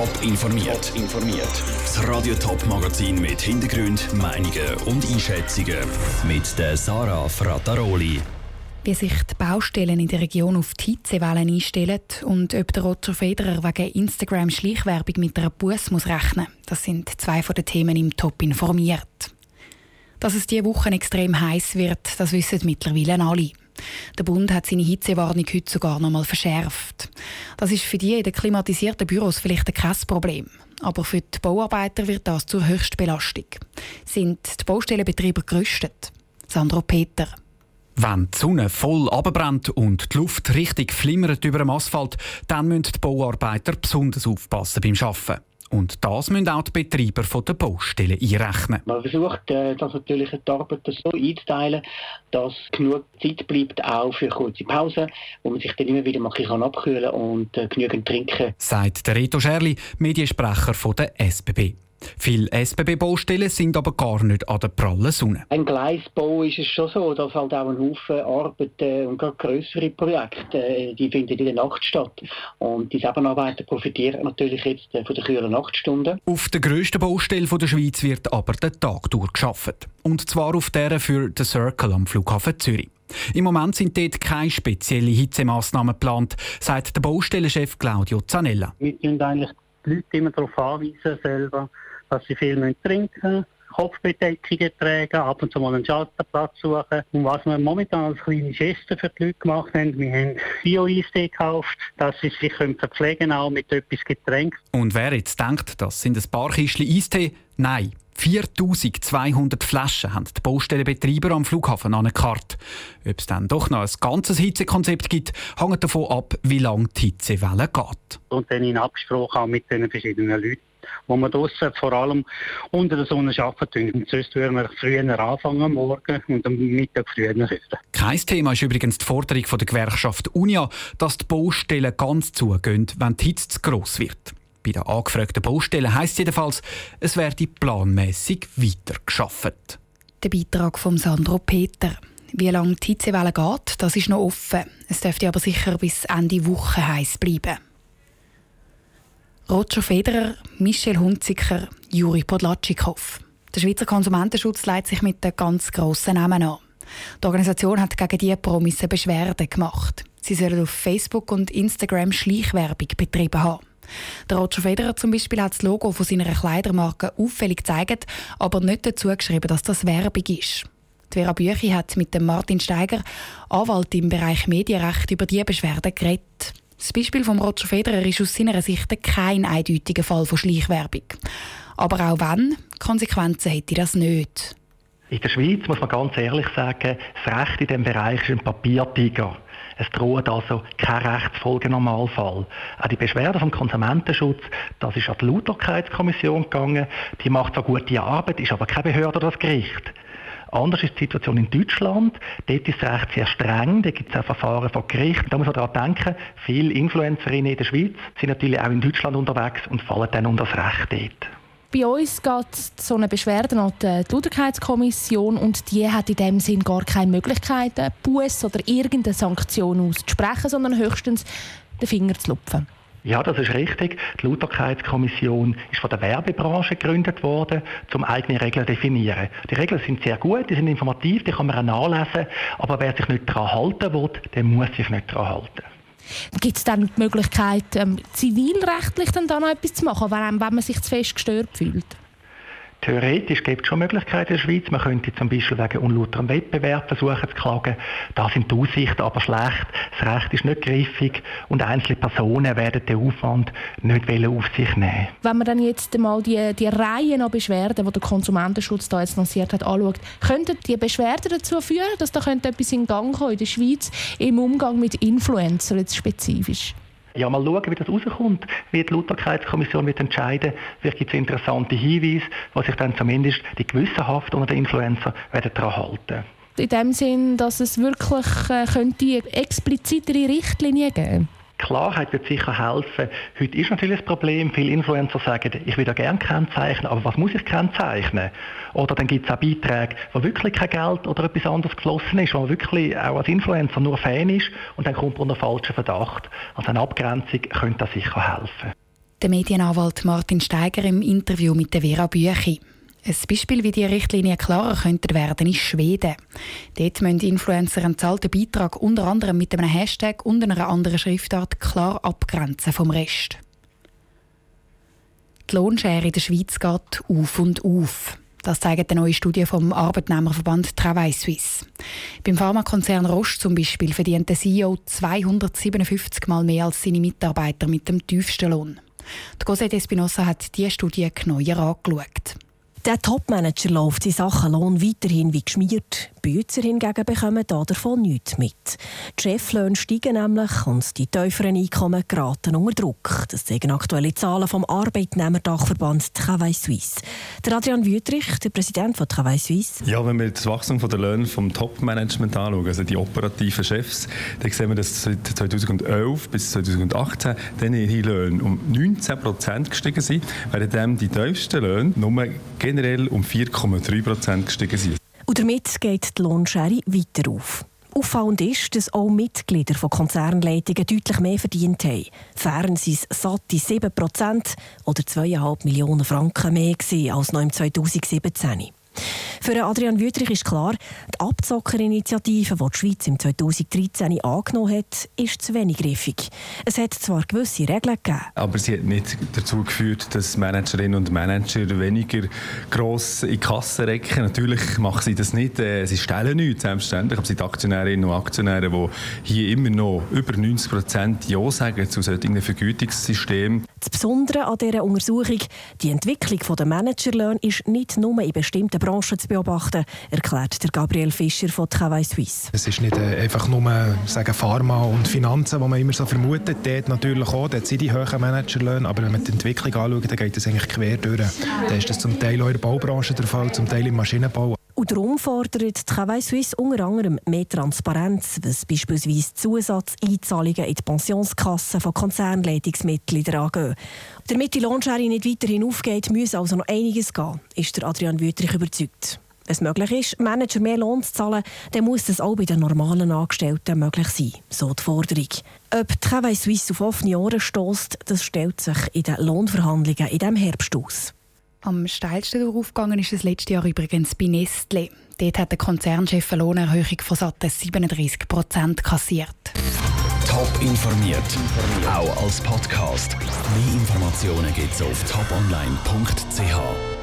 Top informiert. informiert. Das Radio Top Magazin mit Hintergrund, Meinungen und Einschätzungen mit der Sarah Frataroli. Wie sich die Baustellen in der Region auf die Hitzewellen einstellen und ob der Roger Federer wegen Instagram-Schleichwerbung mit einer Bus muss rechnen, das sind zwei von den Themen im Top informiert. Dass es diese Woche extrem heiß wird, das wissen mittlerweile alle. Der Bund hat seine Hitzewarnung heute sogar noch einmal verschärft. Das ist für die in den klimatisierten Büros vielleicht kein Problem. Aber für die Bauarbeiter wird das zur Höchstbelastung. Sind die Baustellenbetriebe gerüstet? Sandro Peter. Wenn die Sonne voll abbrennt und die Luft richtig flimmert über dem Asphalt, dann müssen die Bauarbeiter besonders aufpassen beim Arbeiten. Und das müssen auch die Betreiber der Baustellen einrechnen. Man versucht, äh, das natürlich die Arbeit so einzuteilen, dass genug Zeit bleibt, auch für kurze Pausen, wo man sich dann immer wieder mal abkühlen kann und äh, genügend trinken. Sagt der Reto Scherli, Mediensprecher der SBB. Viele SBB-Baustellen sind aber gar nicht an der prallen Sonne. Ein Gleisbau ist es schon so, dass halt auch ein Haufen Arbeiten und gerade größere Projekte, äh, die finden in der Nacht statt. Und die Saisonarbeiter profitieren natürlich jetzt äh, von den kühlen Nachtstunden. Auf der grössten Baustelle der Schweiz wird aber der Tag durchgeschafft. Und zwar auf der für den Circle am Flughafen Zürich. Im Moment sind dort keine speziellen Hitzemaßnahmen geplant, sagt der Baustellenchef Claudio Zanella. Wir müssen eigentlich die Leute immer darauf anweisen, selber, dass sie viel trinken müssen. Kopfbedeckungen tragen, ab und zu mal einen Schalterplatz suchen. Und was wir momentan als kleine Geste für die Leute gemacht haben, wir haben Bio-Eistee gekauft, dass sie sich verpflegen können, auch mit etwas Getränk. Und wer jetzt denkt, das sind ein paar Kistchen Eistee, nein. 4200 Flaschen haben die Baustellenbetreiber am Flughafen angekarrt. Ob es dann doch noch ein ganzes Hitzekonzept gibt, hängt davon ab, wie lange die Hitzewelle geht. Und dann in Absprache auch mit den verschiedenen Leuten wo wir draussen vor allem unter der Sonne arbeiten. Und sonst würden wir früher anfangen am Morgen und am Mittag früher hören. Kein Thema ist übrigens die Forderung der Gewerkschaft Unia, dass die Baustellen ganz zugehen, wenn die Hitze zu gross wird. Bei den angefragten Baustellen heisst es jedenfalls, es werde planmäßig weitergeschafft. Der Beitrag von Sandro Peter. Wie lange die Hitzewelle geht, das ist noch offen. Es dürfte aber sicher bis Ende Woche heiß bleiben. Roger Federer, Michel Hunziker, Juri Podlatschikow. Der Schweizer Konsumentenschutz leitet sich mit den ganz grossen Namen an. Die Organisation hat gegen diese Promisse Beschwerden gemacht. Sie sollen auf Facebook und Instagram Schleichwerbung betrieben haben. Der Roger Federer zum Beispiel hat das Logo von seiner Kleidermarke auffällig gezeigt, aber nicht dazu geschrieben, dass das Werbung ist. Die Vera Büchi hat mit dem Martin Steiger, Anwalt im Bereich Medienrecht, über diese Beschwerden geredet. Das Beispiel von Roger Federer ist aus seiner Sicht kein eindeutiger Fall von Schleichwerbung. Aber auch wenn, Konsequenzen hätte das nicht. In der Schweiz muss man ganz ehrlich sagen, das Recht in diesem Bereich ist ein Papiertiger. Es droht also kein Rechtsfolgenormalfall. Auch die Beschwerde vom Konsumentenschutz, das ist an die Lauterkeitskommission gegangen. Die macht zwar gute Arbeit, ist aber keine Behörde oder das Gericht. Anders ist die Situation in Deutschland. Dort ist das Recht sehr streng. Da gibt es auch Verfahren vor Gericht. Da muss man daran denken, viele Influencerinnen in der Schweiz sind natürlich auch in Deutschland unterwegs und fallen dann unter das Recht dort. Bei uns geht so eine Beschwerde an die Lauterkeitskommission und die hat in dem Sinn gar keine Möglichkeit, Buß oder irgendeine Sanktion auszusprechen, sondern höchstens den Finger zu lupfen. Ja, das ist richtig. Die Lauterkeitskommission ist von der Werbebranche gegründet worden, um eigene Regeln zu definieren. Die Regeln sind sehr gut, die sind informativ, die kann man auch nachlesen, aber wer sich nicht daran halten will, der muss sich nicht daran halten. Gibt es dann die Möglichkeit, ähm, zivilrechtlich dann da noch etwas zu machen, wenn, man sich zu fest gestört fühlt? Theoretisch gibt es schon Möglichkeiten in der Schweiz. Man könnte zum Beispiel wegen unlauterem Wettbewerb versuchen zu klagen. Da sind die Aussichten aber schlecht. Das Recht ist nicht griffig und einzelne Personen werden den Aufwand nicht auf sich nehmen. Wenn man dann jetzt mal die, die Reihe an Beschwerden, die der Konsumentenschutz da jetzt lanciert hat, anschaut, könnten die Beschwerden dazu führen, dass da könnte etwas in Gang kommen in der Schweiz im Umgang mit Influencern jetzt spezifisch? Ja, mal schauen, wie das rauskommt, wie die Lauterkeitskommission wird entscheiden. Vielleicht gibt es interessante Hinweise, was sich dann zumindest die Gewissenhaft unter den Influencer werden daran halten. In dem Sinn, dass es wirklich äh, könnte explizitere Richtlinien geben Klarheit wird sicher helfen. Heute ist natürlich das Problem, viele Influencer sagen, ich würde gerne kennzeichnen, aber was muss ich kennzeichnen? Oder dann gibt es auch Beiträge, wo wirklich kein Geld oder etwas anderes geflossen ist, wo man wirklich auch als Influencer nur Fan ist und dann kommt man unter falschen Verdacht. Also eine Abgrenzung könnte da sicher helfen. Der Medienanwalt Martin Steiger im Interview mit der Vera Büchi. Ein Beispiel, wie die Richtlinien klarer könnten werden, ist Schweden. Dort müssen Influencer einen zahlten Beitrag unter anderem mit einem Hashtag und einer anderen Schriftart klar abgrenzen vom Rest. Die Lohnschere in der Schweiz geht auf und auf. Das zeigt eine neue Studie vom Arbeitnehmerverband Travail Suisse. Beim Pharmakonzern Roche zum Beispiel verdient der CEO 257 Mal mehr als seine Mitarbeiter mit dem tiefsten Lohn. Die Cosette Espinosa hat diese Studie genauer angeschaut. Der Topmanager läuft in Sachen Lohn weiterhin wie geschmiert. Bützer hingegen bekommen davon nichts mit. Die Cheflöhne steigen nämlich und die tieferen Einkommen geraten unter Druck. Das zeigen aktuelle Zahlen vom Arbeitnehmerdachverband Travail Suisse. Der Adrian Wüttrich, der Präsident von Travail Suisse. Ja, wenn wir das Wachstum der Löhne vom Topmanagement anschauen, also die operativen Chefs, dann sehen wir, dass seit 2011 bis 2018 dann ihre Löhne um 19 Prozent gestiegen sind, während die tiefsten Löhne nur generell um 4,3 Prozent gestiegen sind. Und damit geht die Lohnschere weiter auf. Auffallend ist, dass auch Mitglieder von Konzernleitungen deutlich mehr verdient haben. Sind es satte 7% oder 2,5 Millionen Franken mehr als noch im 2017. Für Adrian Wüttrich ist klar, die Abzockerinitiative, die die Schweiz im 2013 angenommen hat, ist zu wenig griffig. Es hat zwar gewisse Regeln gegeben. Aber sie hat nicht dazu geführt, dass Managerinnen und Manager weniger gross in die Kasse recken. Natürlich machen sie das nicht. Äh, sie stellen nichts, selbstverständlich. Aber es sind Aktionärinnen und Aktionäre, die hier immer noch über 90 Prozent Ja sagen zu solchen Vergütungssystemen. Das Besondere an dieser Untersuchung, die Entwicklung der Managerlöhne ist nicht nur in bestimmten Branchen zu beobachten, erklärt Gabriel Fischer von Travail Suisse. Es ist nicht äh, einfach nur sagen, Pharma und Finanzen, die man immer so vermutet. Dort natürlich auch, dort sind die hohen Managerlöhne, aber wenn man die Entwicklung anschaut, dann geht es eigentlich quer durch. Dann ist das zum Teil auch in der Baubranche der Fall, zum Teil im Maschinenbau. Darum fordert Travail Suisse unter anderem mehr Transparenz, was beispielsweise Zusatzeinzahlungen in die Pensionskassen von Konzernleitungsmitgliedern angeht. Damit die Lohnschere nicht weiterhin aufgeht, muss also noch einiges gehen, ist der Adrian Wüttrich überzeugt. Wenn es möglich ist, Manager mehr Lohn zu zahlen, dann muss das auch bei den normalen Angestellten möglich sein, so die Forderung. Ob Travail Suisse auf offene Ohren stößt, das stellt sich in den Lohnverhandlungen in diesem Herbst aus. Am steilsten aufgegangen ist es letztes Jahr übrigens bei Nestle. Dort hat der Konzernchef eine Lohnerhöhung von satten 37 Prozent kassiert. Top informiert, auch als Podcast. Mehr Informationen gibt es auf toponline.ch.